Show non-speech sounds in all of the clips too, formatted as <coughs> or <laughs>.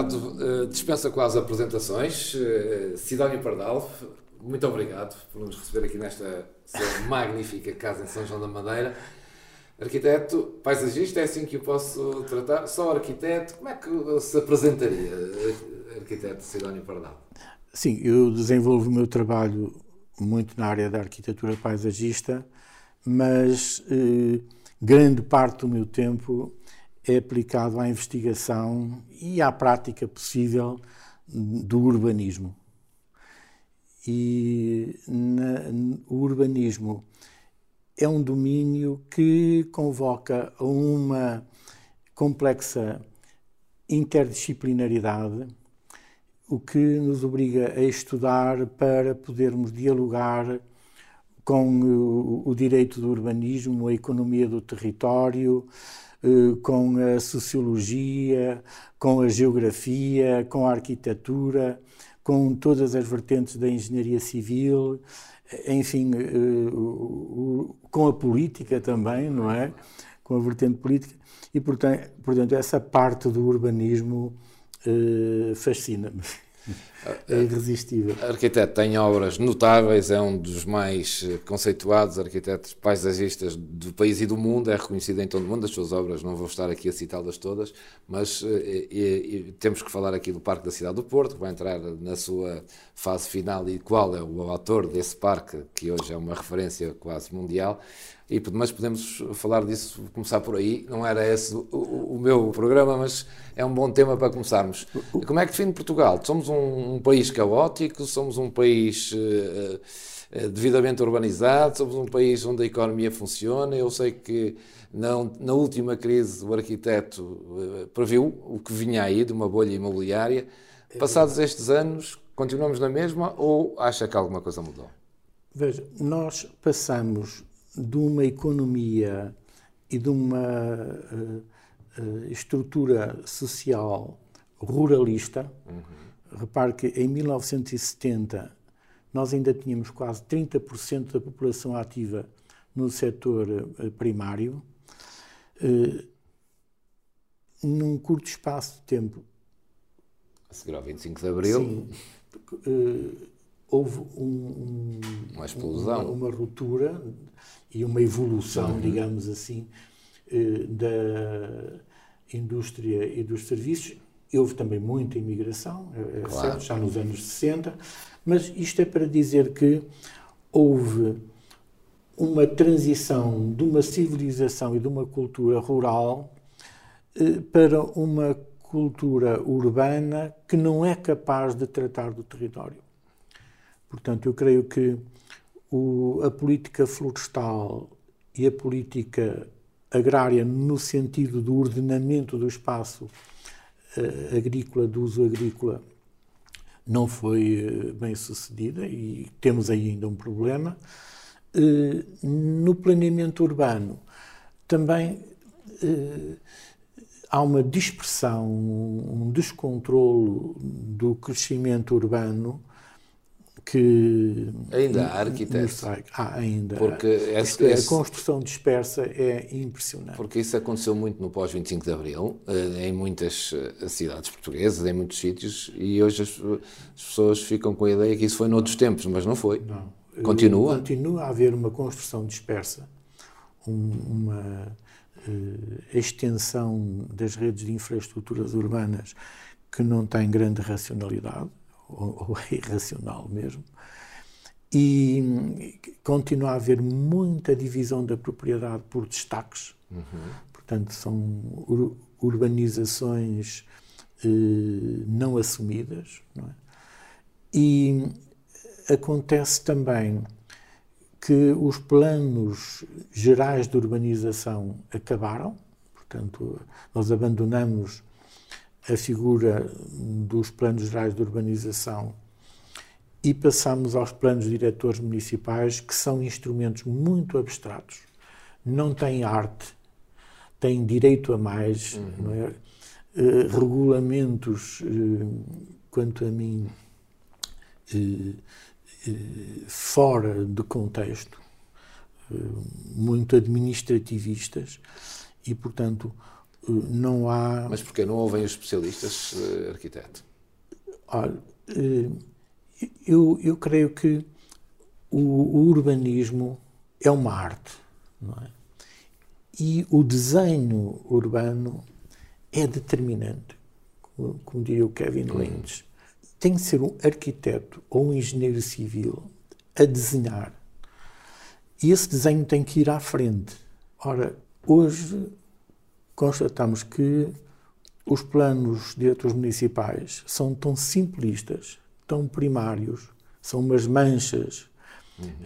convidado uh, dispensa quase apresentações, uh, Sidónio Pardal, muito obrigado por nos receber aqui nesta <laughs> magnífica casa em São João da Madeira. Arquiteto, paisagista, é assim que eu posso tratar? Só arquiteto, como é que se apresentaria, arquiteto Sidónio Pardal? Sim, eu desenvolvo o meu trabalho muito na área da arquitetura paisagista, mas eh, grande parte do meu tempo é aplicado à investigação e à prática possível do urbanismo. E na, o urbanismo é um domínio que convoca uma complexa interdisciplinaridade, o que nos obriga a estudar para podermos dialogar com o, o direito do urbanismo, a economia do território, com a sociologia, com a geografia, com a arquitetura, com todas as vertentes da engenharia civil, enfim, eh, com a política também, não é? Com a vertente política. E, portanto, essa parte do urbanismo eh, fascina-me é irresistível. Arquiteto tem obras notáveis, é um dos mais eh, conceituados arquitetos paisagistas do país e do mundo, é reconhecido em todo o mundo. As suas obras, não vou estar aqui a citá-las todas, mas e, e, temos que falar aqui do Parque da Cidade do Porto, que vai entrar na sua fase final e qual é o autor desse parque, que hoje é uma referência quase mundial. E, mas podemos falar disso, começar por aí. Não era esse o, o, o, meu programa, mas é um bom tema para começarmos. Como é que define Portugal? Somos um, um país caótico, somos um país uh, uh, devidamente urbanizado, somos um país onde a economia funciona. Eu sei que na, na última crise o arquiteto uh, previu o que vinha aí de uma bolha imobiliária. Passados estes anos, continuamos na mesma ou acha que alguma coisa mudou? Veja, nós passamos de uma economia e de uma uh, uh, estrutura social ruralista. Uhum. Repare que em 1970 nós ainda tínhamos quase 30% da população ativa no setor uh, primário. num curto espaço de tempo. A seguir ao 25 de Abril. Sim, houve um, um, uma explosão, uma, uma, ruptura e uma evolução, uhum. digamos assim, eh, da indústria e dos serviços. Houve também muita imigração, é, é claro. certo, já nos anos 60, mas isto é para dizer que houve uma transição de uma civilização e de uma cultura rural eh, para uma cultura urbana que não é capaz de tratar do território. Portanto, eu creio que o, a política florestal e a política agrária, no sentido do ordenamento do espaço uh, agrícola, do uso agrícola, não foi uh, bem sucedida e temos ainda um problema. Uh, no planeamento urbano, também há uma dispersão, um descontrolo do crescimento urbano que ainda há arquitetos. há ainda. Porque esse, esse, a construção dispersa é impressionante. Porque isso aconteceu muito no pós 25 de abril eh, em muitas eh, cidades portuguesas em muitos sítios e hoje as, as pessoas ficam com a ideia que isso foi noutros tempos mas não foi. Não. continua. Continua a haver uma construção dispersa uma extensão das redes de infraestruturas urbanas que não tem grande racionalidade ou, ou é irracional mesmo. E continua a haver muita divisão da propriedade por destaques. Uhum. Portanto, são ur urbanizações eh, não assumidas. Não é? E acontece também que os planos gerais de urbanização acabaram, portanto, nós abandonamos a figura dos planos gerais de urbanização e passamos aos planos diretores municipais, que são instrumentos muito abstratos, não têm arte, têm direito a mais, uhum. é? uh, regulamentos, uh, quanto a mim, uh, fora de contexto, muito administrativistas, e, portanto, não há. Mas porquê não ouvem os especialistas, arquiteto? Olha, eu, eu creio que o, o urbanismo é uma arte, não é? E o desenho urbano é determinante, como, como diria o Kevin hum. Lynch. Tem que ser um arquiteto ou um engenheiro civil a desenhar. E esse desenho tem que ir à frente. Ora, hoje constatamos que os planos diretores municipais são tão simplistas, tão primários, são umas manchas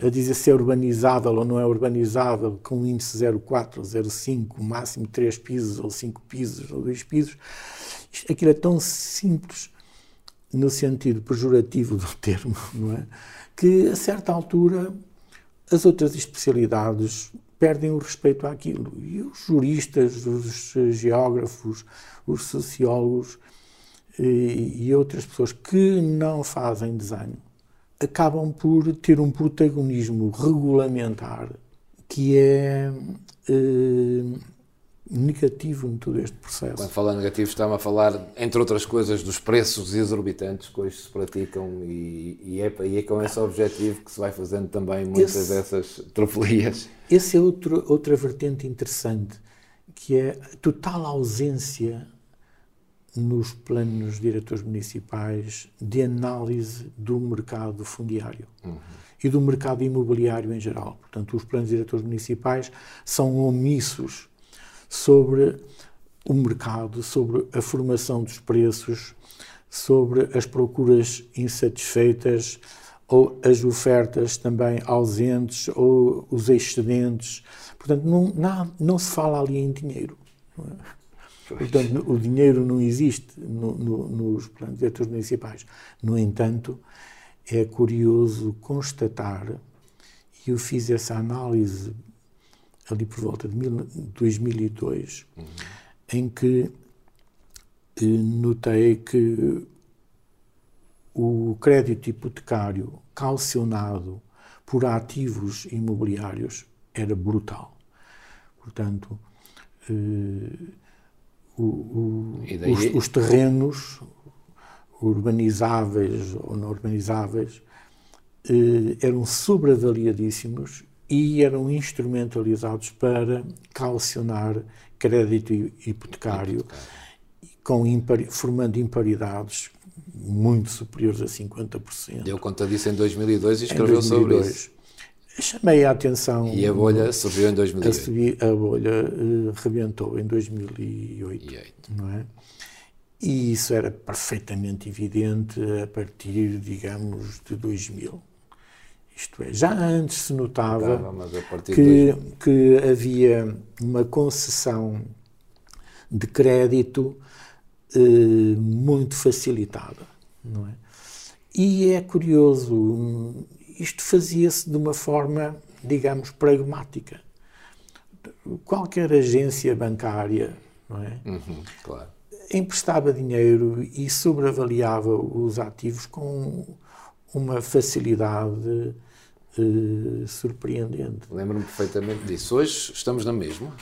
a dizer se é urbanizável ou não é urbanizável, com um índice 0,4, 0,5, máximo 3 pisos, ou 5 pisos, ou 2 pisos. Aquilo é tão simples, no sentido pejorativo do <laughs> termo, não é? Que a certa altura as outras especialidades perdem o respeito àquilo. E os juristas, os geógrafos, os sociólogos e, e outras pessoas que não fazem desenho acabam por ter um protagonismo regulamentar que é eh, negativo em todo este processo. Quando fala negativo, está-me a falar, entre outras coisas, dos preços exorbitantes que hoje se praticam e, e, é, e é com esse objetivo que se vai fazendo também muitas esse, dessas trofelias. Essa é outro, outra vertente interessante, que é a total ausência nos planos diretores municipais de análise do mercado fundiário uhum. e do mercado imobiliário em geral. Portanto, os planos diretores municipais são omissos sobre o mercado, sobre a formação dos preços, sobre as procuras insatisfeitas ou as ofertas também ausentes ou os excedentes. Portanto, não, não, não se fala ali em dinheiro. É? Portanto, o dinheiro não existe no, no, nos planos diretores municipais. No entanto, é curioso constatar, e eu fiz essa análise ali por volta de 2002, uhum. em que eh, notei que o crédito hipotecário calcionado por ativos imobiliários era brutal. Portanto, eh, o, o, daí... os, os, terrenos urbanizáveis ou não urbanizáveis eh, eram sobreavaliadíssimos e eram instrumentalizados para calcionar crédito hipotecário, hipotecário. Com impari, formando imparidades muito superiores a 50%. Deu conta disso em 2002 e escreveu 2002. sobre isso. Chamei a atenção. E a bolha surgiu em 2008. A, a bolha uh, rebentou em 2008, não é? E isso era perfeitamente evidente a partir, digamos, de 2000. Isto é, já antes se notava que, que havia uma concessão de crédito eh, muito facilitada, não é? E é curioso, isto fazia-se de uma forma, digamos, pragmática. Qualquer agência bancária não é? Uhum, claro. emprestava dinheiro e sobreavaliava os ativos com uma facilidade uh, surpreendente. Lembro-me perfeitamente disso. Hoje estamos na mesma.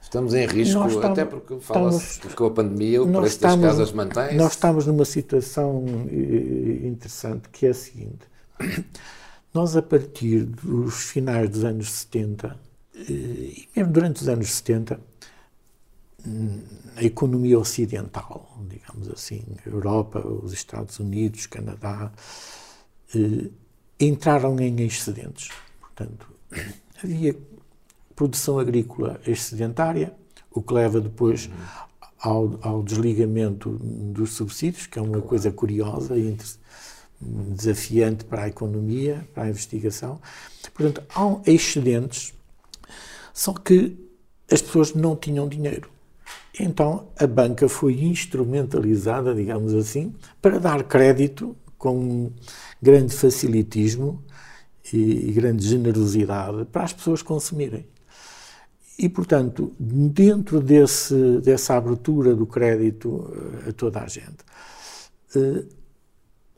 Estamos em risco, estamos, até porque fala-se que com a pandemia o preço estamos, das casas mantém-se. Nós estamos numa situação eh, interessante que é a seguinte <clears throat> nós, a partir dos finais dos anos 70, eh, e mesmo durante os anos 70, a economia ocidental, digamos assim, Europa, os Estados Unidos, Canadá, eh, entraram em excedentes. Portanto, havia produção agrícola excedentária, o que leva depois ao, ao desligamento dos subsídios, que é uma coisa curiosa e desafiante para a economia, para a investigação. Portanto, há excedentes, só que as pessoas não tinham dinheiro. Então a banca foi instrumentalizada, digamos assim, para dar crédito com grande facilitismo e grande generosidade para as pessoas consumirem. E, portanto, dentro desse, dessa abertura do crédito eh, a toda a gente, eh,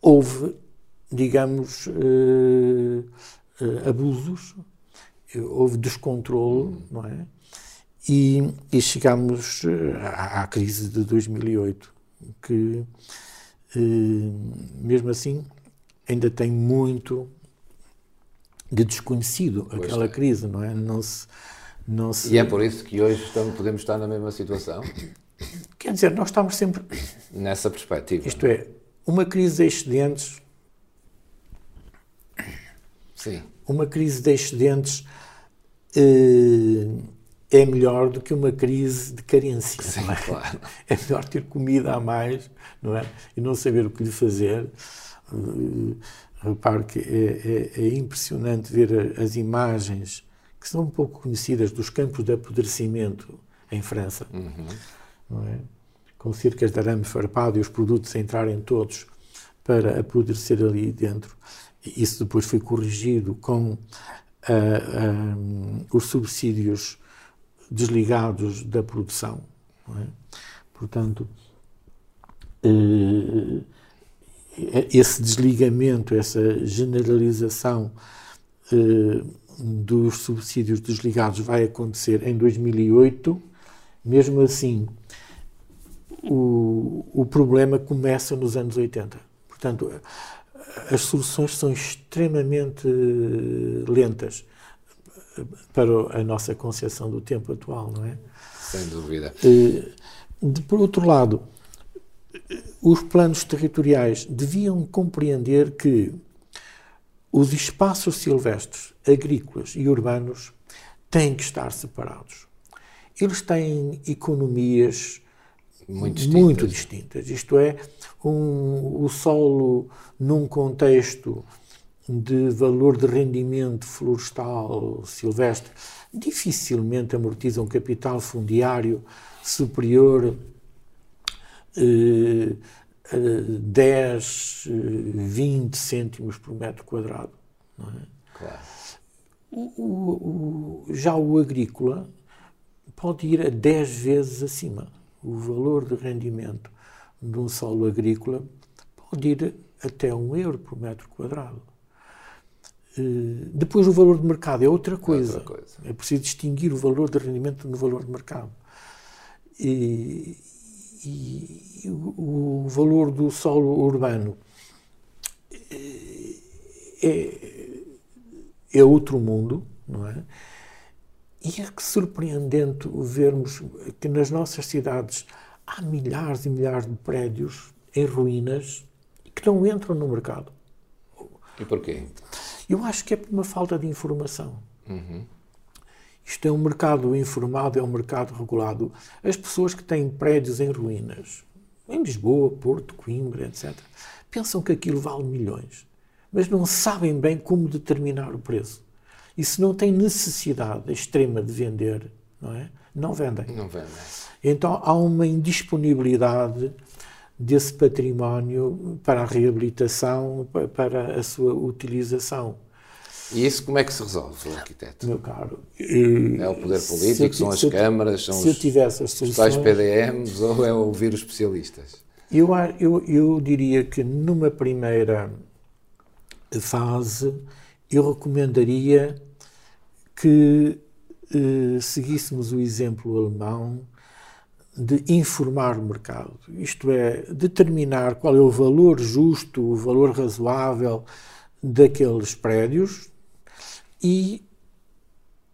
houve, digamos, uh, uh, abusos, houve descontrole, não é? E, e chegámos à, à, crise de 2008, que, mesmo assim, ainda tem muito de desconhecido pois aquela é. crise, não é? Não se, não se... E é por isso que hoje estamos, podemos estar na mesma situação? Quer dizer, nós estamos sempre. Nessa perspectiva. Isto é, uma crise de excedentes. Sim. Uma crise de excedentes eh, é melhor do que uma crise de carência. Sim, é? claro. <laughs> É melhor ter comida a mais, não é? E não saber o que lhe fazer. Uh, repare que é, é, é, impressionante ver as imagens que são um pouco conhecidas dos campos de apodrecimento em França. Uhum não é? com cercas de arame farpado e os produtos entrarem todos para apodrecer ali dentro. Isso depois foi corrigido com uh, uh, os subsídios desligados da produção. É? Portanto, uh, esse desligamento, essa generalização dos subsídios desligados vai acontecer em 2008. Mesmo assim, o, o problema começa nos anos 80. Portanto, as soluções são extremamente lentas para a nossa concepção do tempo atual, não é? Sem dúvida. Eh, de, por outro lado, os planos territoriais deviam compreender que os espaços silvestres, agrícolas e urbanos têm que estar separados. Eles têm economias muito distintas. Muito distintas. Isto é, um, o solo num contexto de valor de rendimento florestal silvestre dificilmente amortiza um capital fundiário superior eh, a 10, 20 cêntimos por metro quadrado. É? Claro. O, o, o, já o agrícola pode ir a 10 vezes acima o valor de rendimento de um solo agrícola pode ir até um euro por metro quadrado. Eh, depois, o valor de mercado é outra coisa. outra coisa. É preciso distinguir o valor de rendimento do valor de mercado. E, e, e o, o, valor do solo urbano eh, é, é outro mundo, não é? E é que surpreendente vermos que nas nossas cidades há milhares e milhares de prédios em ruínas que não entram no mercado. E porquê? Eu acho que é por uma falta de informação. Uhum. Isto é um mercado informado, é um mercado regulado. As pessoas que têm prédios em ruínas, em Lisboa, Porto, Coimbra, etc., pensam que aquilo vale milhões, mas não sabem bem como determinar o preço. E se não têm necessidade extrema de vender, não é? Não vendem. Não vendem. Então há uma indisponibilidade desse património para a reabilitação, para a sua utilização. E isso como é que se resolve, arquiteto? Meu caro. É o poder político, eu, são as câmaras, são se os, tivesse as soluções, PDMs ou é ouvir os especialistas? Eu, eu, eu diria que numa primeira fase eu recomendaria que eh, seguíssemos o exemplo alemão de informar o mercado, isto é, determinar qual é o valor justo, o valor razoável daqueles prédios e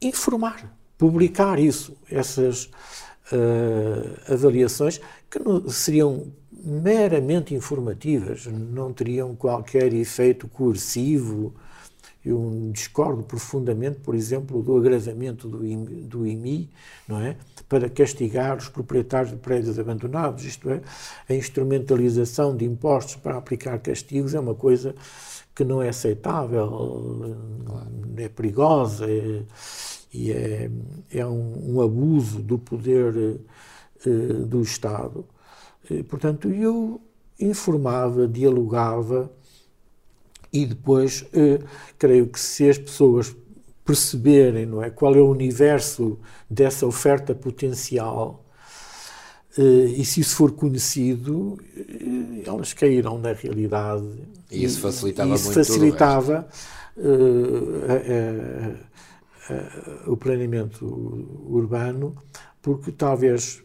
informar, publicar isso, essas uh, avaliações que não, seriam meramente informativas, não teriam qualquer efeito coercivo eu discordo profundamente, por exemplo, do agravamento do IMI, do IMI, não é? Para castigar os proprietários de prédios abandonados, isto é, a instrumentalização de impostos para aplicar castigos é uma coisa que não é aceitável, é perigosa é, e é, é um, um, abuso do poder eh, do Estado. E, portanto, eu informava, dialogava e depois, eh, creio que se as pessoas perceberem não é, qual é o universo dessa oferta potencial eh, e se isso for conhecido, eh, elas cairão na realidade. E isso facilitava e isso muito facilitava o planeamento urbano porque talvez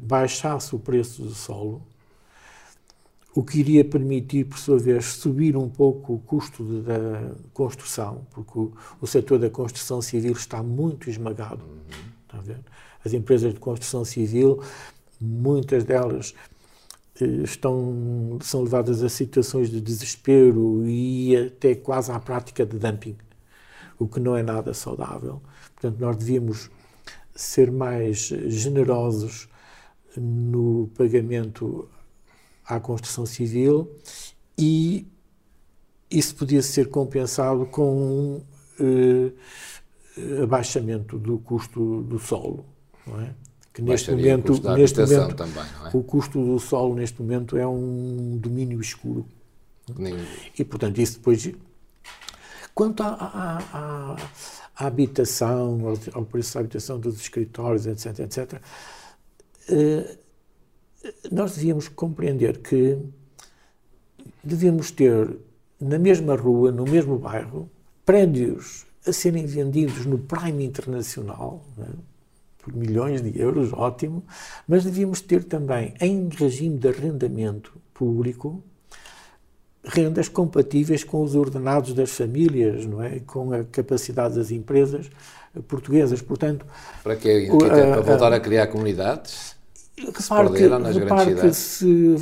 baixasse o preço do solo, o que iria permitir, por sua vez, subir um pouco o custo de, da construção, porque o, o, setor da construção civil está muito esmagado. Uhum. As empresas de construção civil, muitas delas estão, são levadas a situações de desespero e até quase à prática de dumping, o que não é nada saudável. Portanto, nós devíamos ser mais generosos no pagamento à construção civil e isso podia ser compensado com um uh, abaixamento do custo do solo, não é? que neste momento, o neste momento também, é? o custo do solo neste momento é um domínio escuro. Nem... E portanto isso depois quanto à, à, à, à habitação, ao, ao, preço da habitação dos escritórios, etc, etc, eh, nós devíamos compreender que devíamos ter na mesma rua, no mesmo bairro, prédios a serem vendidos no Prime Internacional, é? por milhões de euros, ótimo, mas devíamos ter também, em regime de arrendamento público, rendas compatíveis com os ordenados das famílias, não é? com a capacidade das empresas portuguesas. Portanto, para que para voltar a criar comunidades? Repare que, repare que se,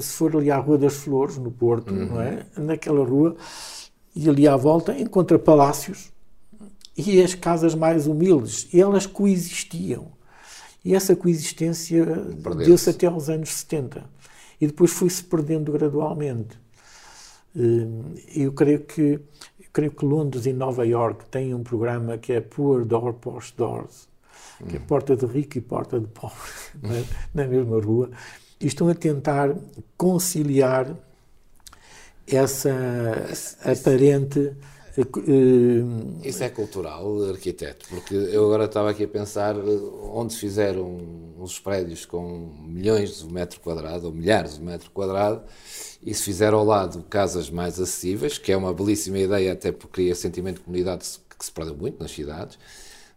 se, for ali à Rua das Flores, no Porto, uhum. não é? naquela rua, e ali à volta, encontra palácios e as casas mais humildes, e elas coexistiam. E essa coexistência deu-se até aos anos 70. E depois foi-se perdendo gradualmente. Hum, eu creio que eu creio que Londres e Nova York têm um programa que é Poor Door, Posh Doors, que é porta de rico e porta de pobre, <laughs> é? na mesma rua, e estão a tentar conciliar essa aparente eh, Isso é cultural, arquiteto, porque eu agora estava aqui a pensar eh, onde fizeram uns prédios com milhões de metro quadrado, ou milhares de metro quadrado, e se fizer ao lado casas mais acessíveis, que é uma belíssima ideia, até porque cria sentimento de comunidade que se perdeu muito nas cidades,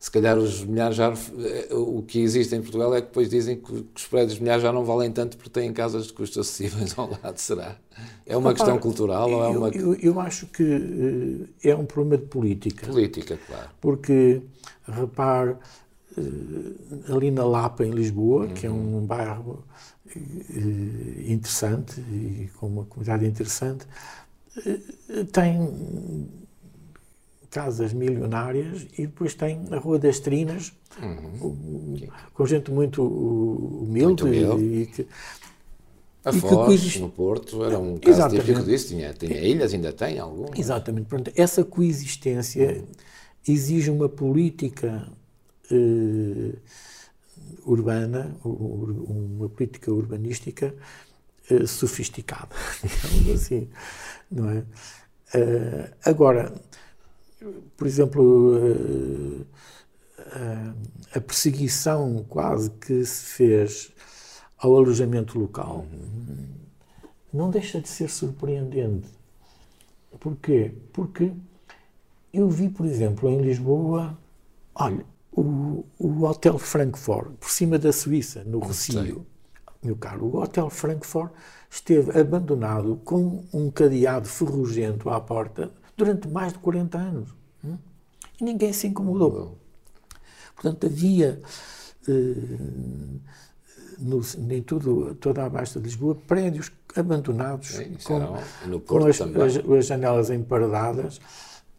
se calhar os milhares já. Eh, o que existe em Portugal é que depois dizem que os prédios milhares já não valem tanto porque têm casas de custos acessíveis ao lado, será? É uma questão cultural eu, ou é uma. Eu, eu acho que eh, é um problema de política. Política, claro. Porque, repare, eh, ali na Lapa, em Lisboa, uhum. que é um uhum. bairro interessante e com uma comunidade interessante, tem casas milionárias e depois tem a Rua das Trinas, uhum. com gente muito humilde, muito e que. A e Foz, no Porto, era um caso Exatamente. típico disso, tinha, tinha ilhas, ainda tem algum. Exatamente. Pronto, essa coexistência uhum. exige uma política eh, urbana, uma política urbanística eh, sofisticada, <laughs> digamos assim, não é? Uh, agora, por exemplo, eh, eh, a perseguição quase que se fez ao alojamento local não deixa de ser surpreendente. Porquê? Porque eu vi, por exemplo, em Lisboa, olha, o, o Hotel Frankfurt, por cima da Suíça, no Recio, meu caro, o Hotel Frankfurt esteve abandonado com um cadeado ferrugento à porta durante mais de 40 anos. Hum? E ninguém se incomodou. Portanto, havia eh, no, em tudo, toda a Baixa de Lisboa prédios abandonados Sim, com, com as, as, as, janelas emparedadas.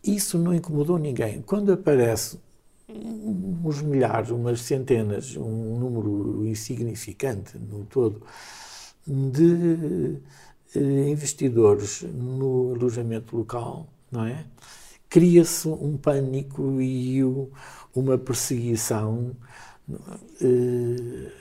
Isso não incomodou ninguém. Quando aparece uns milhares, umas centenas, um número insignificante no todo, de eh, investidores no alojamento local, não é? Cria-se um pânico e uma perseguição uh,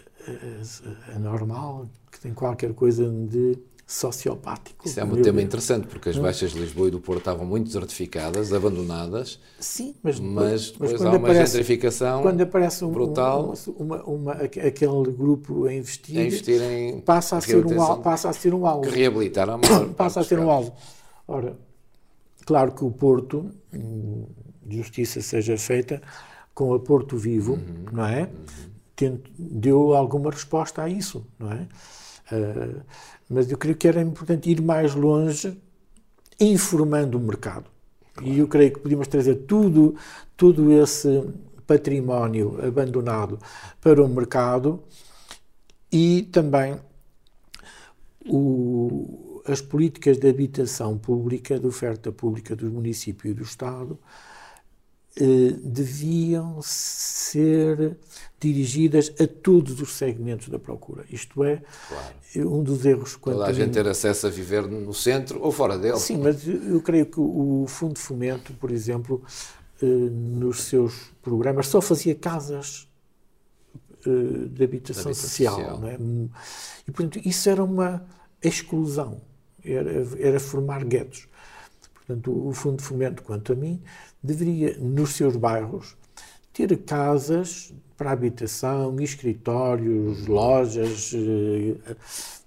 anormal, que tem qualquer coisa de sociopático. Isso é um tema interessante, porque as baixas de Lisboa e do Porto estavam muito desertificadas, abandonadas. Sim, mas depois, mas depois mas há uma aparece, gentrificação quando aparece um, brutal. Uma, uma, aquele grupo a investir, a investir em passa, a ser um, passa a ser um alvo. Que reabilitar a <coughs> Passa a ser um alvo. Ora, Claro que o Porto, justiça seja feita com a Porto Vivo, uhum. não é? Uhum. deu alguma resposta a isso, não é? Uh, mas eu creio que era importante ir mais longe, informando o mercado. Claro. E eu creio que podíamos trazer tudo, tudo esse património abandonado para o mercado e também o, as políticas de habitação pública, de oferta pública do município e do Estado, eh, deviam ser dirigidas a todos os segmentos da procura. Isto é, claro. um dos erros... Toda a gente ter acesso a viver no centro ou fora dele. Sim, mas eu creio que o Fundo de Fomento, por exemplo, eh, nos seus programas só fazia casas eh, de habitação, de social. social. Não é? E, portanto, isso era uma exclusão, era, era formar guetos. Portanto, o Fundo de Fomento, quanto a mim, deveria, nos seus bairros, ter casas para habitação, escritórios, lojas, eh,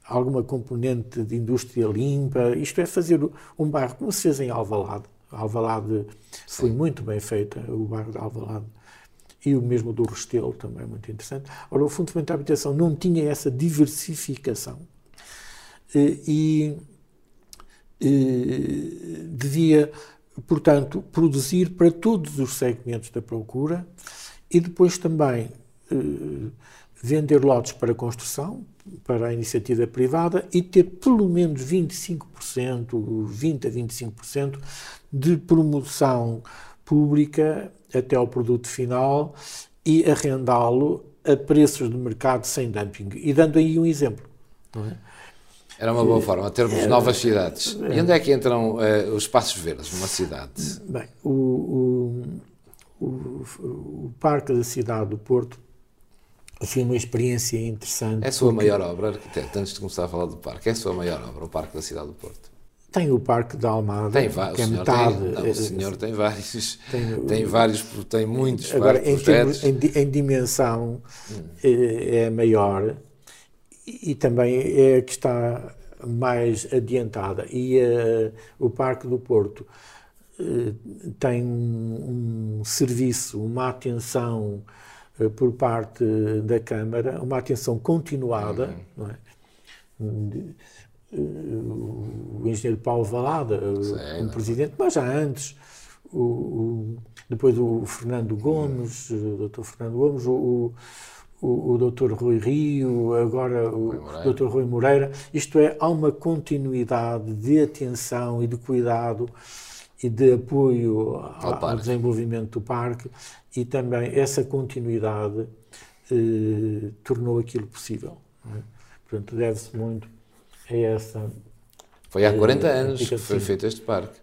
alguma componente de indústria limpa. Isto é fazer um bairro como se fez em Alvalade. Alvalade foi muito bem feita, o bairro de Alvalade. E o mesmo do Restelo também é muito interessante. Ora, o Fundo de Fomento da Habitação não tinha essa diversificação eh, e devia portanto, produzir para todos os segmentos da procura e depois também eh, vender lotes para construção, para a iniciativa privada e ter pelo menos 25%, 20 a 25% de promoção pública até ao produto final e arrendá-lo a preços de mercado sem dumping. E dando aí um exemplo. É? Era uma boa forma, termos Era, novas cidades. E onde é que entram uh, os espaços verdes numa cidade? Bem, o, o, o, o, Parque da Cidade do Porto foi uma experiência interessante. É a sua maior obra, arquiteto, antes de começar a falar do parque, é a sua maior obra, o Parque da Cidade do Porto? Tem o Parque da Almada, tem que é metade. Tem, não, o senhor tem vários, tem, tem vários, tem muitos agora, em, termos, em, em, dimensão hum. é, é maior, e também é a que está mais adiantada. E uh, o Parque do Porto uh, tem um, um, serviço, uma atenção uh, por parte da Câmara, uma atenção continuada, uhum. não é? o engenheiro Paulo Valada, como presidente, mas já antes, o, o, depois o Fernando Gomes, uhum. o Dr. Fernando Gomes, o, o, o Dr. Rui Rio, agora o Dr. Rui Moreira. Isto é, há uma continuidade de atenção e de cuidado e de apoio ao, ao desenvolvimento do parque e também essa continuidade eh, tornou aquilo possível. É? Portanto, deve-se muito a essa. Foi há 40 eh, anos que foi feito este parque.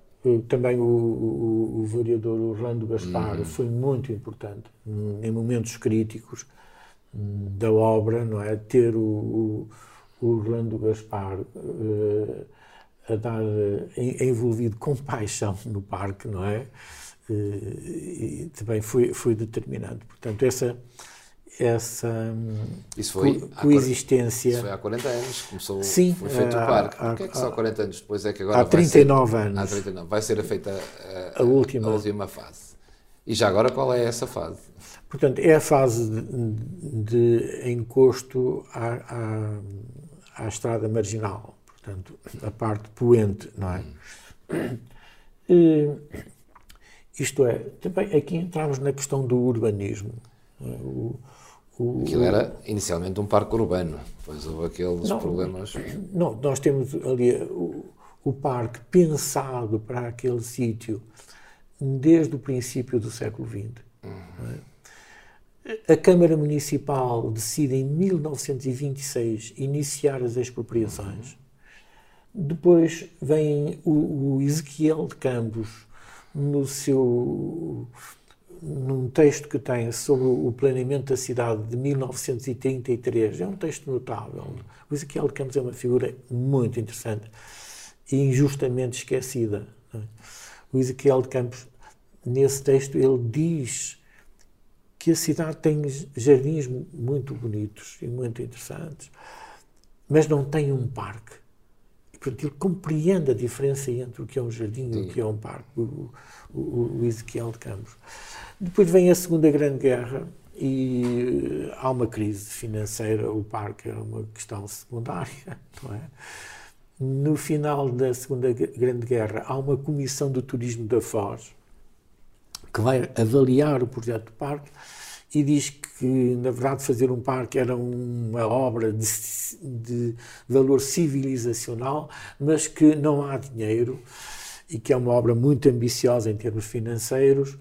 Também o, o, o vereador Orlando Gaspar uhum. foi muito importante em momentos críticos da obra, não é? Ter o, o, o Orlando Gaspar uh, a dar, uh, envolvido com paixão no parque, não é? Uh, e também foi, foi determinante. Portanto, essa essa isso foi co coexistência. Isso foi há 40 anos, começou, Sim, foi feito há, o parque. Há, Porquê é que só 40 anos depois é que agora há 39 ser, anos. Há 39, vai ser feita a, a, a, última. a última fase. E já agora qual é essa fase? Portanto, é a fase de, de encosto à, à, à, estrada marginal, portanto, a parte poente, não é? E, isto é, também aqui entramos na questão do urbanismo. É? O, o, Aquilo era inicialmente um parque urbano, depois houve aqueles não, problemas. Não, nós temos ali o, o parque pensado para aquele sítio desde o princípio do século XX. Uhum. A Câmara Municipal decide em 1926 iniciar as expropriações. Depois vem o, o Ezequiel de Campos, no seu num texto que tem sobre o planeamento da cidade de 1933. É um texto notável. O Ezequiel de Campos é uma figura muito interessante e injustamente esquecida. É? O Ezequiel de Campos, nesse texto, ele diz que a cidade tem jardins muito bonitos e muito interessantes, mas não tem um parque. Portanto, ele compreende a diferença entre o que é um jardim Sim. e o que é um parque, o, o, o Ezequiel de Campos. Depois vem a Segunda Grande Guerra e há uma crise financeira, o parque é uma questão secundária, <laughs> não é? No final da Segunda Grande Guerra há uma comissão do turismo da Foz que vai avaliar o projeto do parque e diz que, na verdade, fazer um parque era uma obra de, de valor civilizacional, mas que não há dinheiro e que é uma obra muito ambiciosa em termos financeiros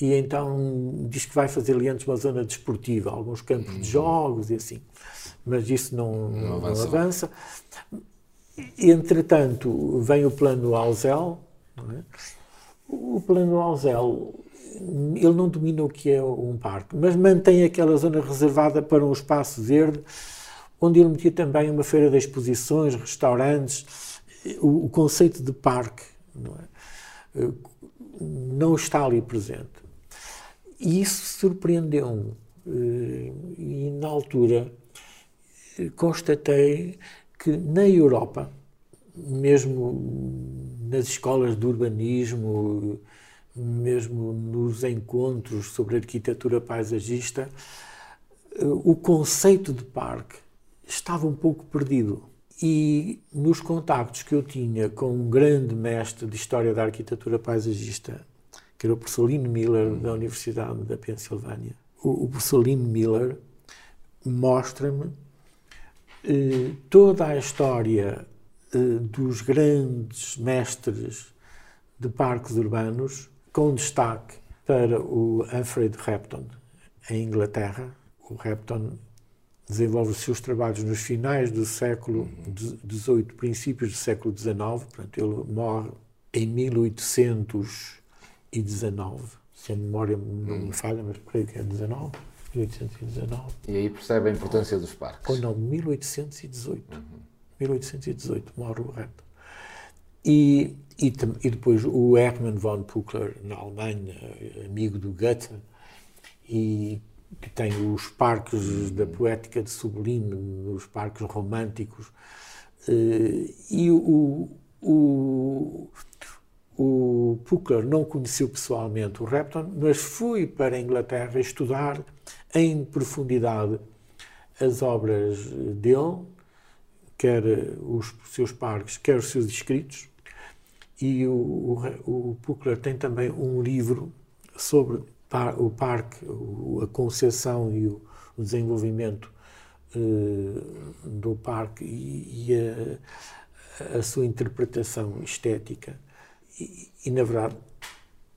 e então diz que vai fazer ali antes uma zona desportiva, alguns campos de uhum. jogos e assim, mas isso não, não, não avança. Entretanto, vem o plano Alzel, é? o plano Alzel ele não domina o que é um parque, mas mantém aquela zona reservada para um espaço verde, onde ele metia também uma feira de exposições, restaurantes, o, o conceito de parque não, é? não, está ali presente. E isso surpreendeu-me. Eh, e na altura constatei que na Europa, mesmo nas escolas de urbanismo, mesmo nos encontros sobre arquitetura paisagista, eh, o conceito de parque estava um pouco perdido. E nos contactos que eu tinha com um grande mestre de História da Arquitetura Paisagista, que era o professor Lino Miller, da Universidade da Pensilvânia, o, o professor Lino Miller mostra-me eh, toda a história eh, dos grandes mestres de parques urbanos com destaque para o Alfred Repton, em Inglaterra. O Repton desenvolve os seus trabalhos nos finais do século XVIII, princípios do século XIX, portanto, ele morre em 1819, se a memória não me falha, mas creio que é 19, 1819. E aí percebe a importância dos parques. Ou não, 1818. Uhum. 1818 morre o Repton. E, e, e, depois o Hermann von Puckler, na Alemanha, amigo do Goethe, e que tem os parques da poética de sublime, os parques românticos. Eh, e o, o, o Puckler não conheceu pessoalmente o Repton, mas foi para a Inglaterra estudar em profundidade as obras dele, quer os seus parques, quer os seus escritos, e o, o, o Puckler tem também um livro sobre o parque, a concepção e o, o desenvolvimento uh, do parque e, e a, a, sua interpretação estética. E, e, na verdade,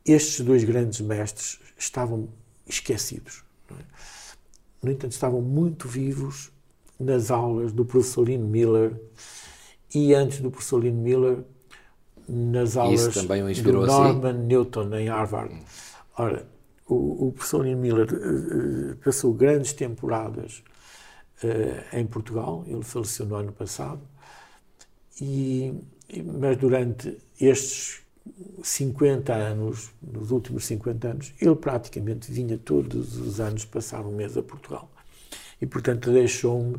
estes dois grandes mestres estavam esquecidos. É? No entanto, estavam muito vivos nas aulas do professor Lynn Miller e antes do professor Lynn Miller nas aulas do Norman assim? Newton em Harvard. Hum. Ora, o, o professor Ian Miller uh, passou grandes temporadas uh, em Portugal, ele faleceu no ano passado, e, mas durante estes 50 anos, nos últimos 50 anos, ele praticamente vinha todos os anos passar um mês a Portugal. E, portanto, deixou-me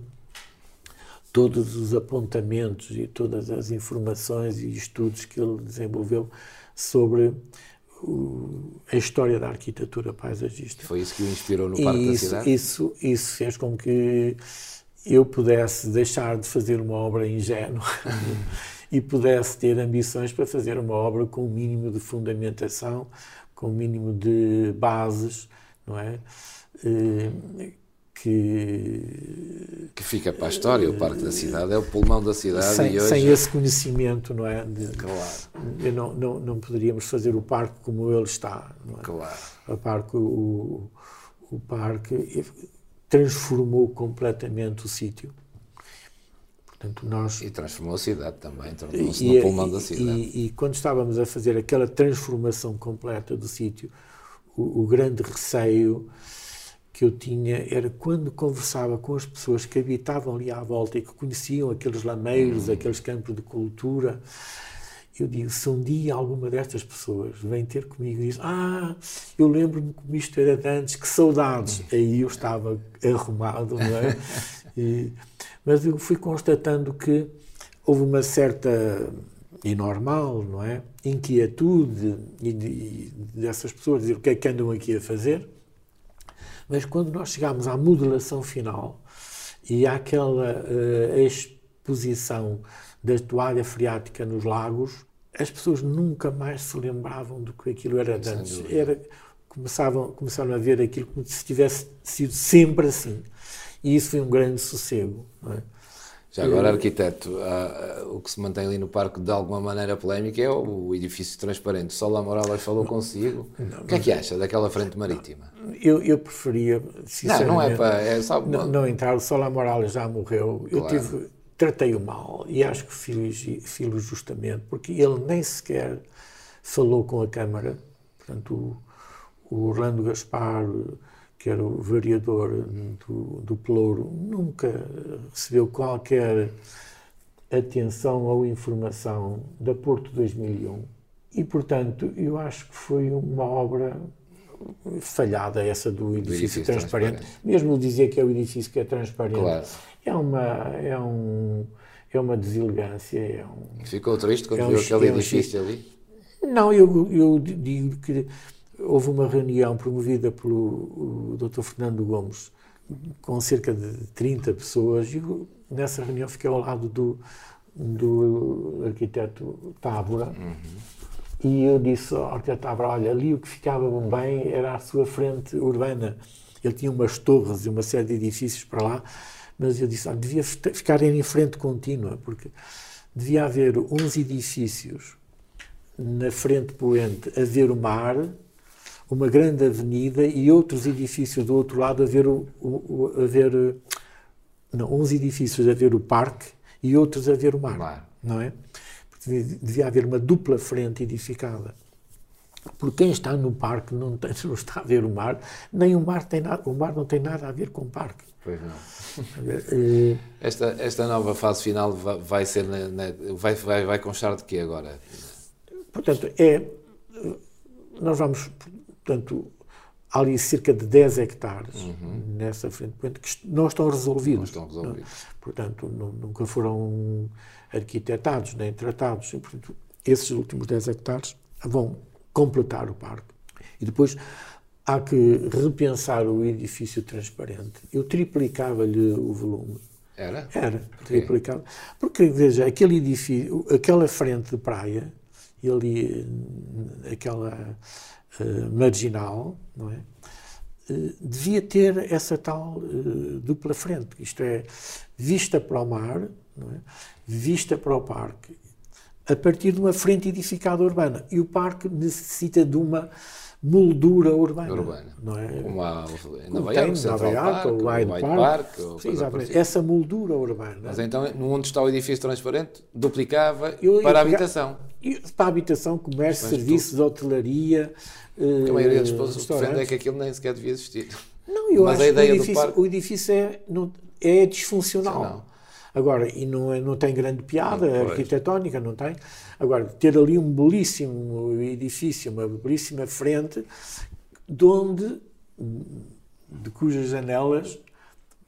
todos os apontamentos e todas as informações e estudos que ele desenvolveu sobre o, a história da arquitetura paisagista. Foi isso que o inspirou no Parque isso, da Cidade? Isso, isso fez com que eu pudesse deixar de fazer uma obra ingênua <laughs> e pudesse ter ambições para fazer uma obra com o um mínimo de fundamentação, com o um mínimo de bases, não é? Eh, que que fica para a história, o Parque da Cidade é o pulmão da cidade sem, hoje... sem esse conhecimento, não é? De, claro. Não, não, não poderíamos fazer o parque como ele está, não é? Claro. O parque, o, o parque transformou completamente o sítio. Portanto, nós... E transformou a cidade também, tornou-se no pulmão da cidade. E, e, quando estávamos a fazer aquela transformação completa do sítio, o, o grande receio que eu tinha era quando conversava com as pessoas que habitavam ali à volta e que conheciam aqueles lameiros, uhum. aqueles campos de cultura, eu digo, se um dia alguma destas pessoas vem ter comigo e diz ah, eu lembro-me como isto era de antes, que saudades. Uhum. Aí eu estava arrumado, não é? <laughs> E, mas eu fui constatando que houve uma certa e normal, não é? Inquietude e, de, dessas pessoas dizer o que é que andam aqui a fazer. Mas quando nós chegamos à modelação final e àquela uh, exposição da toalha freática nos lagos, as pessoas nunca mais se lembravam do que aquilo era de antes. Era, começavam, começaram a ver aquilo como se tivesse sido sempre assim. E isso foi um grande sossego. Não é? Já agora, arquiteto, o que se mantém ali no parque de alguma maneira polémica é o edifício transparente. Sola Morales falou não, consigo. Não, o que é que acha daquela frente marítima? Eu, eu preferia, sinceramente, não, não é para. É só não, não entrar. O Sola Morales já morreu. Claro. Eu tive, tratei-o mal e acho que fiz justamente, porque ele nem sequer falou com a Câmara. Portanto, o, o Orlando Gaspar que era o variador do, do Pelouro, nunca recebeu qualquer atenção ou informação da Porto 2001. E, portanto, eu acho que foi uma obra falhada essa do edifício, edifício transparente. transparente. Mesmo dizer que é o edifício que é transparente, claro. é uma é um é uma deselegância. É um, Ficou triste quando é viu aquele edifício ali? Não, eu, eu digo que houve uma reunião promovida pelo Dr. Fernando Gomes com cerca de 30 pessoas e nessa reunião fiquei ao lado do, do arquiteto Tábora uhum. e eu disse ao arquiteto Tábora, olha, ali o que ficava bem era a sua frente urbana. Ele tinha umas torres e uma série de edifícios para lá, mas eu disse, olha, devia ficar em frente contínua, porque devia haver uns edifícios na frente poente a ver o mar uma grande avenida e outros edifícios do outro lado a ver, o, o, a ver não, uns edifícios a ver o parque e outros a ver o mar, mar. não é? Porque devia haver uma dupla frente edificada. Porque quem está no parque não, tem, <laughs> não está a ver o mar, nem o mar tem nada, o mar não tem nada a ver com o parque. Pois não. <laughs> Eh, esta, esta nova fase final vai, vai ser na, na, vai, vai, vai constar de quê agora? Portanto, é nós vamos Portanto, há ali cerca de 10 hectares uhum. nessa frente que não estão resolvidos. Não estão resolvidos. Não, portanto, nunca foram arquitetados nem tratados. E, portanto, esses últimos 10 hectares vão completar o parque. E depois há que repensar o edifício transparente. Eu triplicava-lhe o volume. Era? Era, triplicava. Porque, veja, aquele edifício, aquela frente de praia, e ali, aquela uh, marginal, não é? Uh, devia ter essa tal uh, dupla frente, isto é, vista para o mar, é? vista para o parque, a partir de uma frente edificada urbana. E o parque necessita de uma moldura urbana. Urbana. Não é? Como há em Nova Iorque, Nova Iorque, o Hyde Park. Park Sim, exatamente. Essa moldura urbana. Mas então, onde está o edifício transparente, duplicava eu, para a habitação. Para a habitação, comércio, serviços, tudo. hotelaria. Porque a maioria das pessoas defende é que aquilo nem sequer devia existir. Não, eu Mas acho a ideia que o edifício, do parque... o edifício é, não, é disfuncional. Não. Agora, e não, é, não tem grande piada não, arquitetónica, não tem. Agora, ter ali um belíssimo edifício, uma belíssima frente, de onde, de cujas janelas,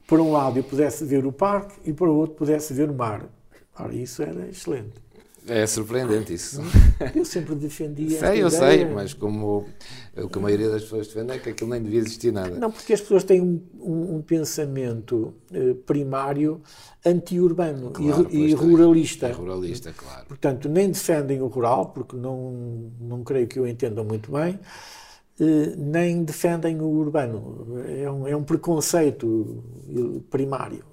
por um lado eu pudesse ver o parque e por outro pudesse ver o mar. Ora, isso era excelente. É surpreendente isso. <laughs> Eu sempre defendia. sei, eu ideia. sei, mas como o que a maioria das pessoas defende é que aquilo nem devia existir nada. Não, porque as pessoas têm um, um, um pensamento uh, primário anti-urbano claro, e, e ruralista. É ruralista, claro. Portanto, nem defendem o rural, porque não, não creio que o entendam muito bem, uh, nem defendem o urbano. É um, é um preconceito primário.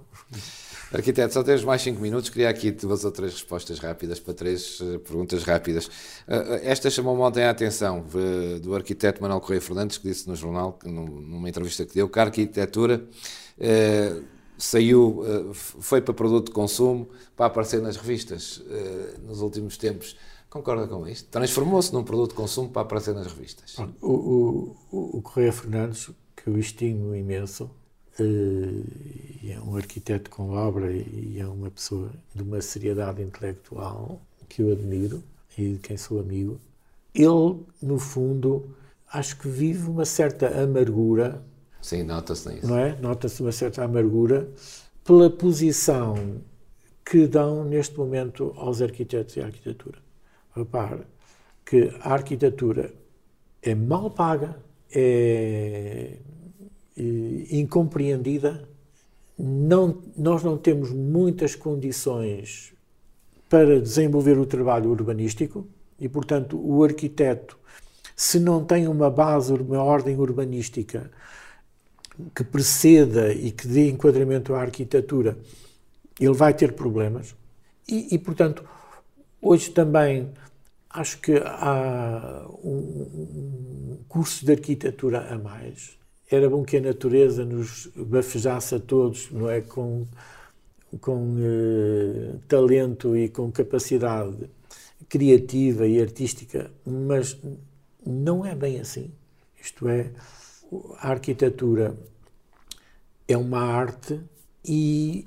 Arquiteto, só temos mais 5 minutos. Queria aqui duas ou três respostas rápidas para três uh, perguntas rápidas. Uh, esta chamou-me ontem a atenção do arquiteto Manuel Correia Fernandes, que disse no jornal, numa entrevista que deu, que a arquitetura saiu, foi para produto de consumo, para aparecer nas revistas nos últimos tempos. Concorda com isto? Transformou-se num produto de consumo para aparecer nas revistas. O, o, o Correia Fernandes, que eu estimo imenso, é um arquiteto com obra e é uma pessoa de uma seriedade intelectual que eu admiro e de quem sou amigo. Ele, no fundo, acho que vive uma certa amargura. Sim, nota-se nisso. Não é? Nota-se uma certa amargura pela posição que dão neste momento aos arquitetos e à arquitetura. Repare que a arquitetura é mal paga, é, é incompreendida, não, nós não temos muitas condições para desenvolver o trabalho urbanístico e, portanto, o arquiteto, se não tem uma base, uma ordem urbanística que preceda e que dê enquadramento à arquitetura, ele vai ter problemas. E, e portanto, hoje também acho que há um, um curso de arquitetura a mais. Era bom que a natureza nos bafejasse a todos, não é? Com, com uh, talento e com capacidade criativa e artística, mas não é bem assim. Isto é, a arquitetura é uma arte e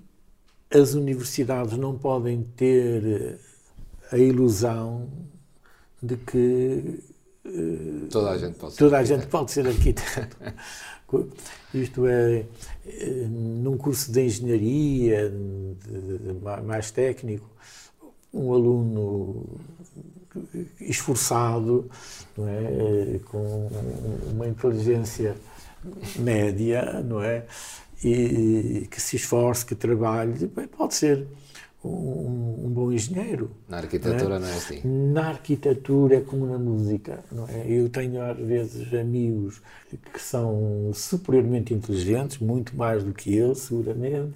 as universidades não podem ter a ilusão de que toda a gente pode ser, toda a gente pode ser arquiteto. <laughs> Isto é, eh, num curso de engenharia de, mais técnico, um aluno esforçado, não é? com uma inteligência média, não é? E que se esforce, que trabalhe, pode ser um, um bom engenheiro. Na arquitetura não é? não é? assim? Na arquitetura é como na música, não é? Eu tenho às vezes amigos que são superiormente inteligentes, muito mais do que eu, seguramente,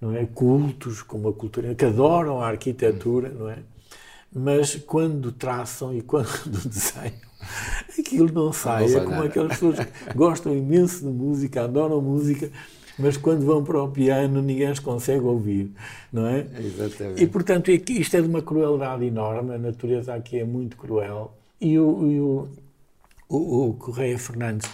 não é? Cultos, como a cultura, que adoram a arquitetura, não é? Mas quando traçam e <laughs> quando desenham, aquilo não sai. Não é como aquelas pessoas que gostam imenso de música, adoram música, mas quando vão para o piano ninguém os consegue ouvir, não é? Exatamente. E portanto isto é de uma crueldade enorme, a natureza aqui é muito cruel. E o, o, o, o Correia Fernandes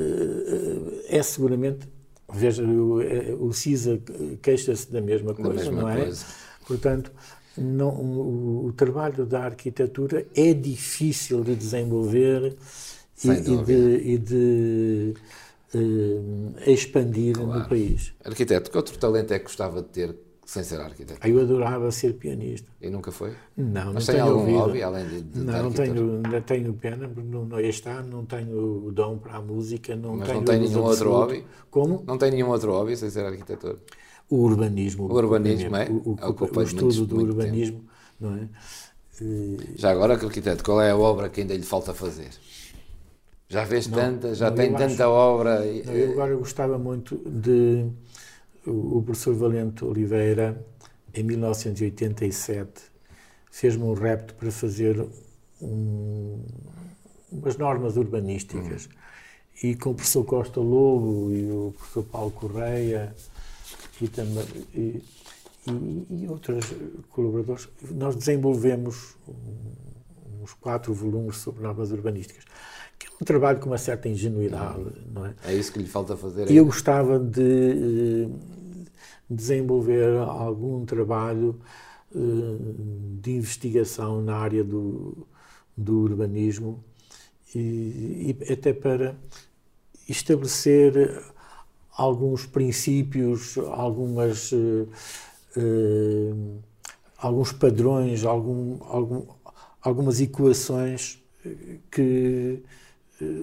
uh, é seguramente, veja, o, eh, o CISA queixa-se da mesma coisa, da mesma não é? Coisa. Portanto, não, o, o, trabalho da arquitetura é difícil de desenvolver e, e, de, e de uh, expandir claro. no país. Arquiteto, que outro talento é que gostava de ter sem ser arquiteto? Ah, eu adorava ser pianista. E nunca foi? Não, Mas não tem tenho algum ouvido. hobby além de, de Não, não tenho, ainda tenho pena, não, não, este ano não tenho o dom para a música, não Mas tenho não tem nenhum outro absoluto. hobby? Como? Não tem nenhum outro hobby sem ser arquitetor? O urbanismo. O urbanismo, é? O, o, É o o, estudo muito- do muito urbanismo, não é? Já agora, arquiteto, qual é a obra que ainda lhe falta fazer? Já fez Não, tanta, já não, tem tanta acho- obra. Não, eu agora gostava muito de o, professor Valente Oliveira, em 1987, fez-me um repto para fazer um- umas normas urbanísticas. E com o professor Costa Lobo e o professor Paulo Correia e, também, e, e, e outros colaboradores, nós desenvolvemos uns quatro volumes sobre normas urbanísticas, que é um trabalho com uma certa ingenuidade, não é? É isso que lhe falta fazer? E eu gostava de eh, desenvolver algum trabalho eh, de investigação na área do, do urbanismo e, e até para estabelecer alguns princípios, algumas, eh, eh, alguns padrões, algum, algum, algumas equações que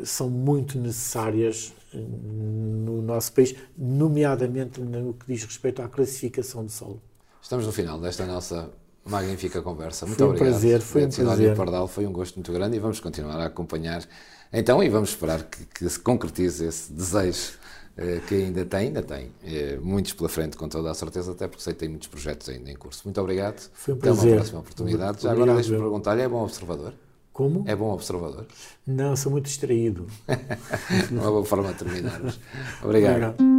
são muito necessárias eh, no nosso país, nomeadamente no que diz respeito à classificação do solo. Estamos no final desta nossa magnífica conversa. Muito Foi um obrigado. prazer, foi um prazer. Pardal, foi um gosto muito grande e vamos continuar a acompanhar. Então, e vamos esperar que, que se concretize esse desejo eh, que ainda tem, ainda tem eh, muitos pela frente, com toda a certeza, até porque sei que tem muitos projetos ainda em curso. Muito obrigado. Foi um Até uma prazer. próxima oportunidade. Já Obrigado, agora deixe-me eu. perguntar-lhe, é bom observador? Como? É bom observador? Não, sou muito distraído. <laughs> Uma boa forma de terminarmos. Obrigado. Obrigado.